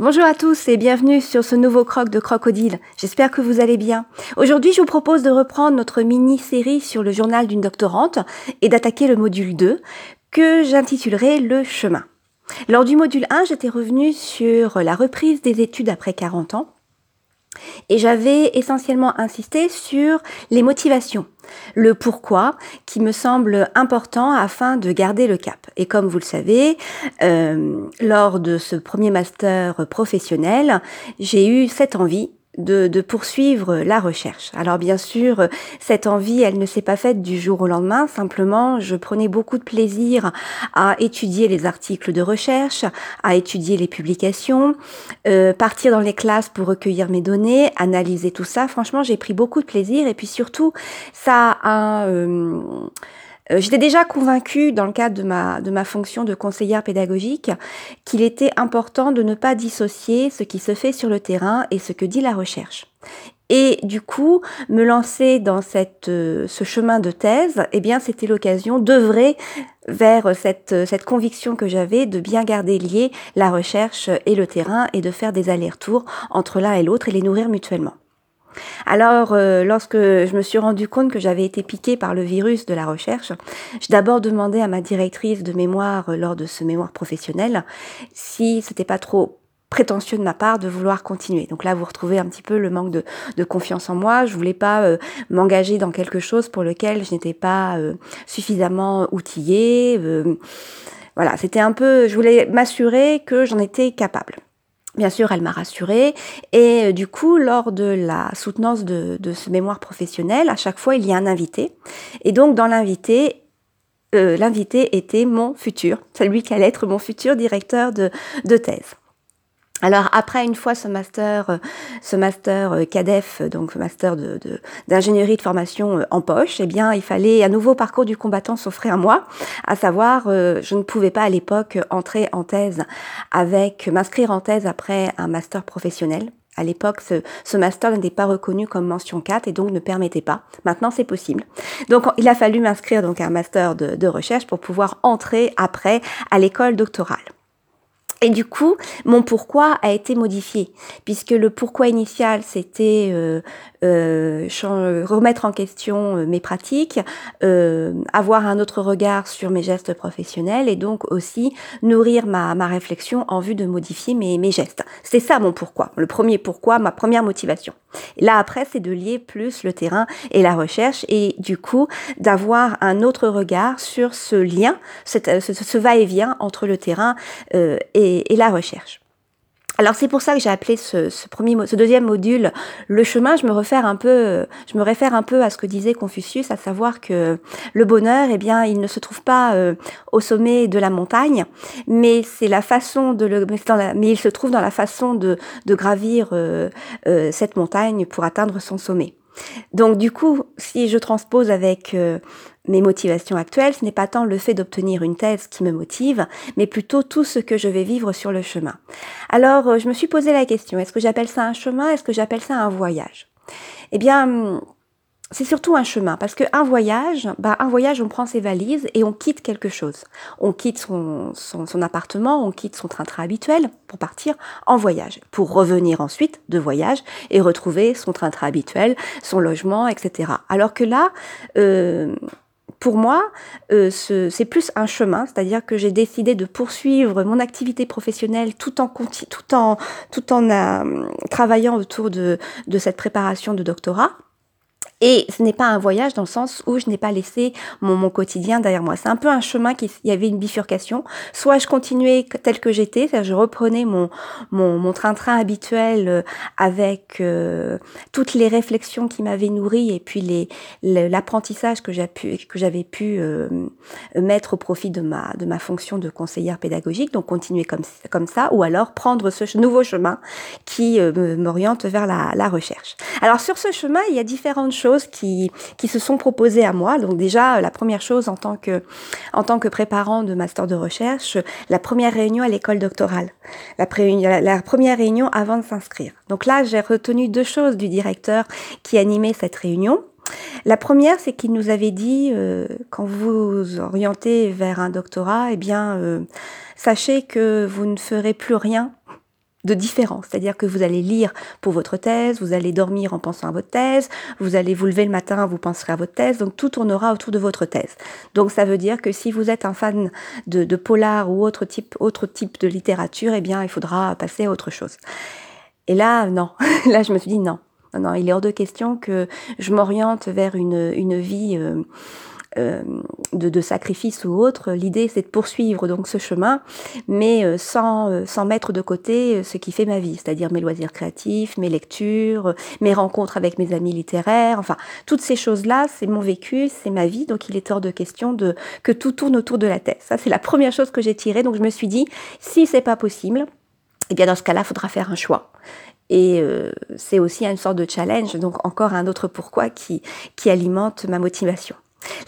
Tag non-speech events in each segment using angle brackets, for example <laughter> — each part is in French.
Bonjour à tous et bienvenue sur ce nouveau croc de crocodile. J'espère que vous allez bien. Aujourd'hui, je vous propose de reprendre notre mini-série sur le journal d'une doctorante et d'attaquer le module 2 que j'intitulerai Le chemin. Lors du module 1, j'étais revenue sur la reprise des études après 40 ans et j'avais essentiellement insisté sur les motivations, le pourquoi qui me semble important afin de garder le cap. Et comme vous le savez, euh, lors de ce premier master professionnel, j'ai eu cette envie de, poursuivre la recherche. Alors bien sûr, cette envie, elle ne s'est pas faite du jour au lendemain. Simplement, je prenais beaucoup de plaisir à étudier les articles de recherche, à étudier les publications, euh, partir dans les classes pour recueillir mes données, analyser tout ça. Franchement, j'ai pris beaucoup de plaisir et puis surtout, ça a euh, euh, j'étais déjà convaincue, dans le cadre de ma, de ma fonction de conseillère pédagogique, qu'il était important de ne pas dissocier ce qui se fait sur le terrain et ce que dit la recherche. Et du coup, me lancer dans cette, euh, ce chemin de thèse, eh bien, c'était l'occasion d'œuvrer vers cette, cette conviction que j'avais de bien garder lié la recherche et le terrain et de faire des allers-retours entre l'un et l'autre et les nourrir mutuellement. Alors, euh, lorsque je me suis rendu compte que j'avais été piquée par le virus de la recherche, j'ai d'abord demandé à ma directrice de mémoire euh, lors de ce mémoire professionnel si c'était pas trop prétentieux de ma part de vouloir continuer. Donc là, vous retrouvez un petit peu le manque de, confiance en moi. Je voulais pas euh, m'engager dans quelque chose pour lequel je n'étais pas suffisamment outillée. voilà, c'était un peu, je voulais m'assurer que j'en étais capable. Bien sûr, elle m'a rassurée. Et euh, du coup, lors de la soutenance de, ce mémoire professionnel, à chaque fois, il y a un invité. Et donc, dans l'invité, euh, l'invité était mon futur, celui qui allait être mon futur directeur de thèse. Alors après, une fois ce master, euh, ce master euh, CADEF, donc master de, d'ingénierie de, formation euh, en poche, eh bien, il fallait un nouveau parcours du combattant s'offrir à moi, à savoir, je ne pouvais pas à l'époque entrer en thèse avec, m'inscrire en thèse après un master professionnel. À l'époque, ce, ce, master n'était pas reconnu comme mention 4 et donc ne permettait pas. Maintenant, c'est possible. Donc, il a fallu m'inscrire donc à un master de, de recherche pour pouvoir entrer après à l'école doctorale. Et du coup, mon pourquoi a été modifié, puisque le pourquoi initial, c'était euh, remettre en question euh, mes pratiques, euh, avoir un autre regard sur mes gestes professionnels et donc aussi nourrir ma, ma réflexion en vue de modifier mes, mes gestes. C'est ça mon pourquoi, le premier pourquoi, ma première motivation. Là après, c'est de lier plus le terrain et la recherche et du coup d'avoir un autre regard sur ce lien, ce, ce va-et-vient entre le terrain et, et la recherche. Alors c'est pour ça que j'ai appelé ce, deuxième module le chemin. Je me réfère un peu, je me réfère un peu à ce que disait Confucius, à savoir que le bonheur, eh bien, il ne se trouve pas euh, au sommet de la montagne, mais c'est la façon de le, mais, il se trouve dans la façon de, de gravir euh, euh, cette montagne pour atteindre son sommet. Donc du coup, si je transpose avec euh, mes motivations actuelles, ce n'est pas tant le fait d'obtenir une thèse qui me motive, mais plutôt tout ce que je vais vivre sur le chemin. Alors, euh, je me suis posé la question, est-ce que j'appelle ça un chemin, est-ce que j'appelle ça un voyage? Eh bien, c'est surtout un chemin parce qu'un voyage, bah un voyage, on prend ses valises et on quitte quelque chose. On quitte son, son, son appartement, on quitte son train-train habituel pour partir en voyage, pour revenir ensuite de voyage et retrouver son train-train habituel, son logement, etc. Alors que là, euh, pour moi, euh, c'est plus un chemin, c'est-à-dire que j'ai décidé de poursuivre mon activité professionnelle tout en tout en tout en euh, travaillant autour de, de cette préparation de doctorat. Et ce n'est pas un voyage dans le sens où je n'ai pas laissé mon, mon quotidien derrière moi. C'est un peu un chemin qui il y avait une bifurcation. Soit je continuais tel que j'étais, c'est-à-dire je reprenais mon mon train-train habituel euh, avec euh, toutes les réflexions qui m'avaient nourri et puis les l'apprentissage que j'ai pu que j'avais pu euh, mettre au profit de ma de ma fonction de conseillère pédagogique. Donc continuer comme comme ça, ou alors prendre ce nouveau chemin qui m'oriente vers la, la recherche. Alors sur ce chemin, il y a différentes choses qui, qui se sont proposées à moi. Donc déjà, la première chose en tant que, en tant que préparant de master de recherche, la première réunion à l'école doctorale. La, la, première réunion avant de s'inscrire. Donc là, j'ai retenu deux choses du directeur qui animait cette réunion. La première, c'est qu'il nous avait dit, euh, quand vous vous orientez vers un doctorat, eh bien, euh, sachez que vous ne ferez plus rien de différent. C'est-à-dire que vous allez lire pour votre thèse, vous allez dormir en pensant à votre thèse, vous allez vous lever le matin, vous penserez à votre thèse, donc tout tournera autour de votre thèse. Donc ça veut dire que si vous êtes un fan de, polar ou autre type, autre type de littérature, eh bien il faudra passer à autre chose. Et là, non. <laughs> là, je me suis dit non. Non, il est hors de question que je m'oriente vers une, une vie euh, euh, de, de, sacrifice ou autre. L'idée, c'est de poursuivre donc ce chemin, mais euh, sans, euh, sans mettre de côté ce qui fait ma vie, c'est-à-dire mes loisirs créatifs, mes lectures, mes rencontres avec mes amis littéraires, enfin, toutes ces choses-là, c'est mon vécu, c'est ma vie, donc il est hors de question que tout tourne autour de la tête. Ça, c'est la première chose que j'ai tirée, donc je me suis dit, si c'est pas possible, eh bien dans ce cas-là, il faudra faire un choix. Et c'est aussi une sorte de challenge, donc encore un autre pourquoi qui, qui alimente ma motivation.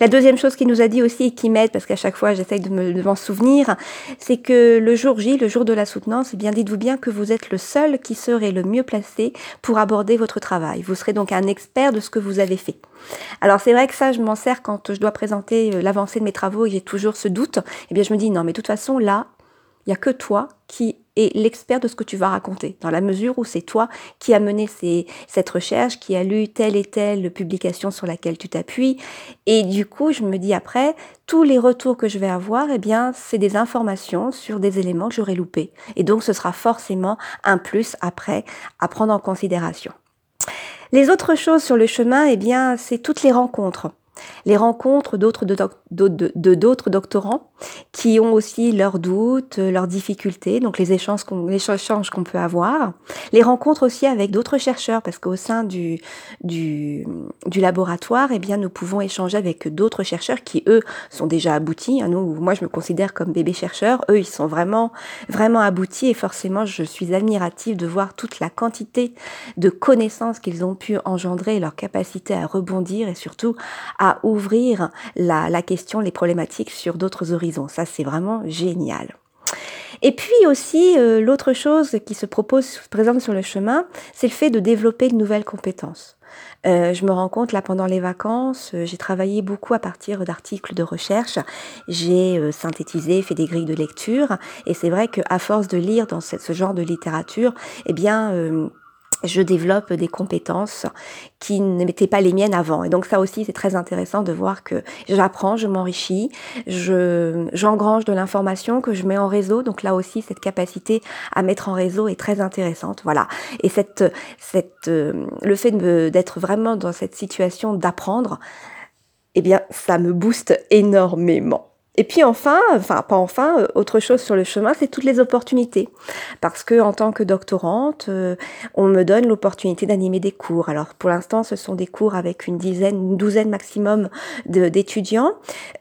La deuxième chose qu'il nous a dit aussi et qui m'aide, parce qu'à chaque fois j'essaye de m'en souvenir, c'est que le jour J, le jour de la soutenance, eh bien dites-vous bien que vous êtes le seul qui serait le mieux placé pour aborder votre travail. Vous serez donc un expert de ce que vous avez fait. Alors c'est vrai que ça, je m'en sers quand je dois présenter euh, l'avancée de mes travaux et j'ai toujours ce doute. Eh bien je me dis non, mais de toute façon là, n'y a que toi qui es l'expert de ce que tu vas raconter, dans la mesure où c'est toi qui as mené cette recherche, qui a lu telle et telle publication sur laquelle tu t'appuies. Et du coup, je me dis après, tous les retours que je vais avoir, eh bien, c'est des informations sur des éléments que j'aurais loupés. Et donc, ce sera forcément un plus après à prendre en considération. Les autres choses sur le chemin, eh bien, c'est toutes les rencontres les rencontres d'autres de, d'autres doctorants qui ont aussi leurs doutes, leurs difficultés, donc les échanges qu'on, les échanges qu'on peut avoir, les rencontres aussi avec d'autres chercheurs, parce qu'au sein du, du, du, laboratoire, eh bien, nous pouvons échanger avec d'autres chercheurs qui, eux, sont déjà aboutis. Hein, nous, moi, je me considère comme bébé chercheur. Eux, ils sont vraiment, vraiment aboutis et forcément, je suis admirative de voir toute la quantité de connaissances qu'ils ont pu engendrer, leur capacité à rebondir et surtout à ouvrir la, question, les problématiques sur d'autres horizons. Ça, c'est vraiment génial. Et puis aussi, euh, l'autre chose qui se propose, présente sur le chemin, c'est le fait de développer de nouvelles compétences. Euh, je me rends compte là pendant les vacances, euh, j'ai travaillé beaucoup à partir d'articles de recherche. J'ai synthétisé, fait des grilles de lecture, et c'est vrai qu'à force de lire dans ce genre de littérature, eh bien je développe des compétences qui n'étaient pas les miennes avant. Et donc ça aussi, c'est très intéressant de voir que j'apprends, je m'enrichis, je j'engrange de l'information que je mets en réseau. Donc là aussi, cette capacité à mettre en réseau est très intéressante. Voilà. Et cette, cette, euh, le fait d'être vraiment dans cette situation d'apprendre, eh bien, ça me booste énormément. Et puis enfin, enfin pas enfin, euh, autre chose sur le chemin, c'est toutes les opportunités. Parce que en tant que doctorante, euh, on me donne l'opportunité d'animer des cours. Alors pour l'instant, ce sont des cours avec une dizaine, une douzaine maximum d'étudiants.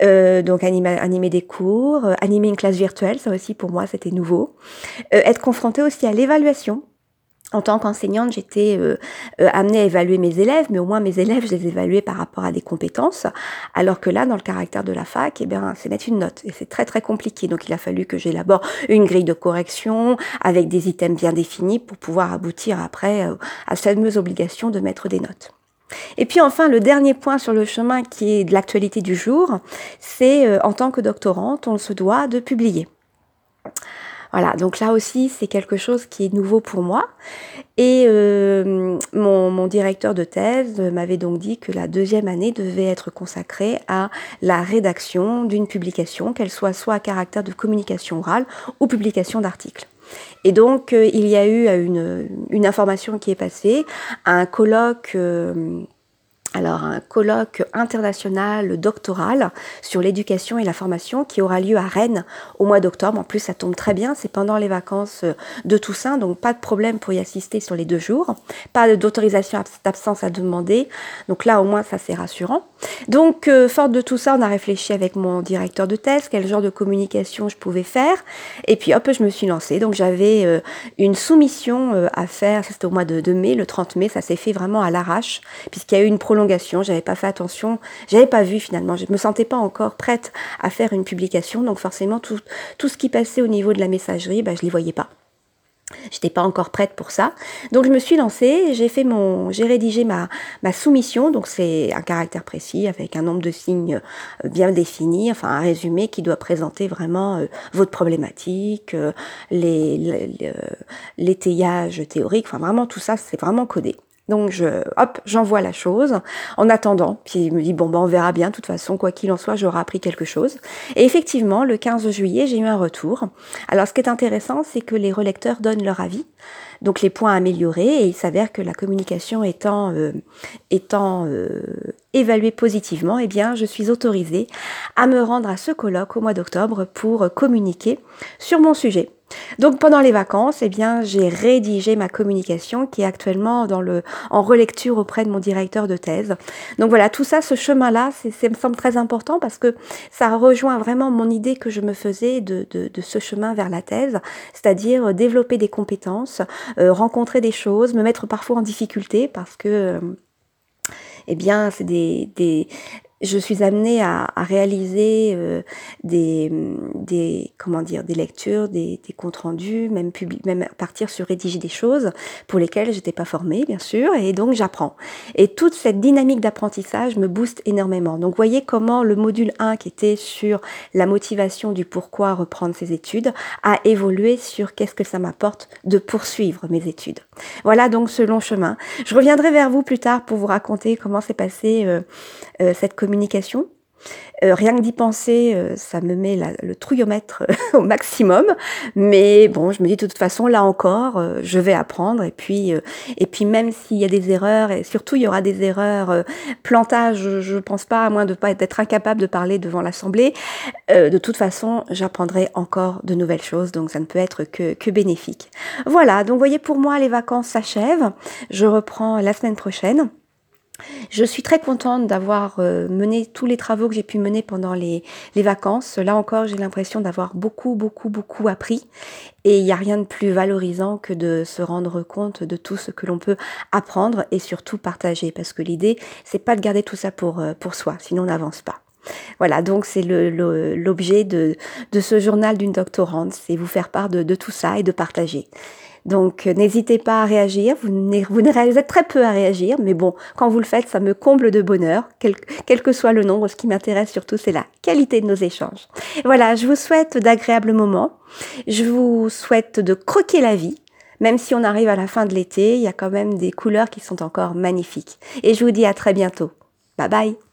Euh, donc animer, animer des cours, animer une classe virtuelle, ça aussi pour moi c'était nouveau. être confronté aussi à l'évaluation en tant qu'enseignante, j'étais euh, euh, amenée à évaluer mes élèves, mais au moins mes élèves, je les évaluais par rapport à des compétences, alors que là, dans le caractère de la fac, eh bien, c'est mettre une note, et c'est très très compliqué. Donc, il a fallu que j'élabore une grille de correction avec des items bien définis pour pouvoir aboutir après euh, à cette fameuse obligation de mettre des notes. Et puis enfin, le dernier point sur le chemin qui est de l'actualité du jour, c'est en tant que doctorante, on se doit de publier. Voilà, donc là aussi, c'est quelque chose qui est nouveau pour moi. Et euh, mon, directeur de thèse m'avait donc dit que la deuxième année devait être consacrée à la rédaction d'une publication, qu'elle soit soit à caractère de communication orale ou publication d'articles. Et donc, euh, il y a eu une, une, information qui est passée, un colloque. Euh, alors un colloque international doctoral sur l'éducation et la formation qui aura lieu à Rennes au mois d'octobre. En plus, ça tombe très bien, c'est pendant les vacances de Toussaint, donc pas de problème pour y assister sur les deux jours. Pas d'autorisation d'absence à demander, donc là au moins ça c'est rassurant. Donc, euh, forte de tout ça, on a réfléchi avec mon directeur de thèse quel genre de communication je pouvais faire, et puis hop, je me suis lancée. Donc j'avais euh, une soumission euh, à faire, c'était au mois de, mai, le 30 mai, ça s'est fait vraiment à l'arrache, puisqu'il y a eu une prolongation j'avais pas fait attention, j'avais pas vu finalement, je me sentais pas encore prête à faire une publication, donc forcément tout, tout ce qui passait au niveau de la messagerie, bah, je les voyais pas. J'étais pas encore prête pour ça. Donc je me suis lancée, j'ai fait mon j'ai rédigé ma ma soumission, donc c'est un caractère précis avec un nombre de signes euh, bien défini, enfin un résumé qui doit présenter vraiment euh, votre problématique, euh, les l'étayage théorique, enfin vraiment tout ça, c'est vraiment codé. Donc je, hop, j'envoie la chose en attendant. Puis il me dit bon ben on verra bien. De toute façon, quoi qu'il en soit, j'aurai appris quelque chose. Et effectivement, le 15 juillet, j'ai eu un retour. Alors ce qui est intéressant, c'est que les relecteurs donnent leur avis, donc les points améliorés. Et il s'avère que la communication étant euh, étant euh, évaluée positivement, eh bien je suis autorisée à me rendre à ce colloque au mois d'octobre pour communiquer sur mon sujet. Donc pendant les vacances, eh bien, j'ai rédigé ma communication qui est actuellement en relecture auprès de mon directeur de thèse. Donc voilà, tout ça, ce chemin-là, ça me semble très important parce que ça rejoint vraiment mon idée que je me faisais de, ce chemin vers la thèse, c'est-à-dire développer des compétences, euh, rencontrer des choses, me mettre parfois en difficulté parce que euh, eh bien, c'est des, je suis amenée à, à réaliser euh, des, des, comment dire, des lectures, des, des comptes rendus, même, même partir sur rédiger des choses pour lesquelles j'étais pas formée, bien sûr, et donc j'apprends. Et toute cette dynamique d'apprentissage me booste énormément. Donc, voyez comment le module 1 qui était sur la motivation du pourquoi reprendre ses études a évolué sur qu'est-ce que ça m'apporte de poursuivre mes études. Voilà donc ce long chemin. Je reviendrai vers vous plus tard pour vous raconter comment s'est passé euh, euh, cette Euh, rien que d'y penser, euh, ça me met le trouillomètre <laughs> au maximum. Mais bon, je me dis de toute façon, là encore, euh, je vais apprendre. Et puis, et puis même s'il y a des erreurs, et surtout il y aura des erreurs, plantage, je ne pense pas, à moins de pas être incapable de parler devant l'Assemblée, de toute façon, j'apprendrai encore de nouvelles choses. Donc ça ne peut être que, que bénéfique. Voilà, donc voyez, pour moi, les vacances s'achèvent. Je reprends la semaine prochaine. Je suis très contente d'avoir euh, mené tous les travaux que j'ai pu mener pendant les, vacances. Là encore, j'ai l'impression d'avoir beaucoup, beaucoup, beaucoup appris. Et il n'y a rien de plus valorisant que de se rendre compte de tout ce que l'on peut apprendre et surtout partager. Parce que l'idée, c'est pas de garder tout ça pour, euh, soi, sinon on n'avance pas. Voilà, donc c'est l'objet de, ce journal d'une doctorante, c'est vous faire part de tout ça et de partager. Donc euh, n'hésitez pas à réagir, vous, vous êtes très peu à réagir, mais bon, quand vous le faites, ça me comble de bonheur, quel, quel que soit le nombre. Ce qui m'intéresse surtout, c'est la qualité de nos échanges. Voilà, je vous souhaite d'agréables moments, je vous souhaite de croquer la vie. Même si on arrive à la fin de l'été, il y a quand même des couleurs qui sont encore magnifiques. Et je vous dis à très bientôt. Bye bye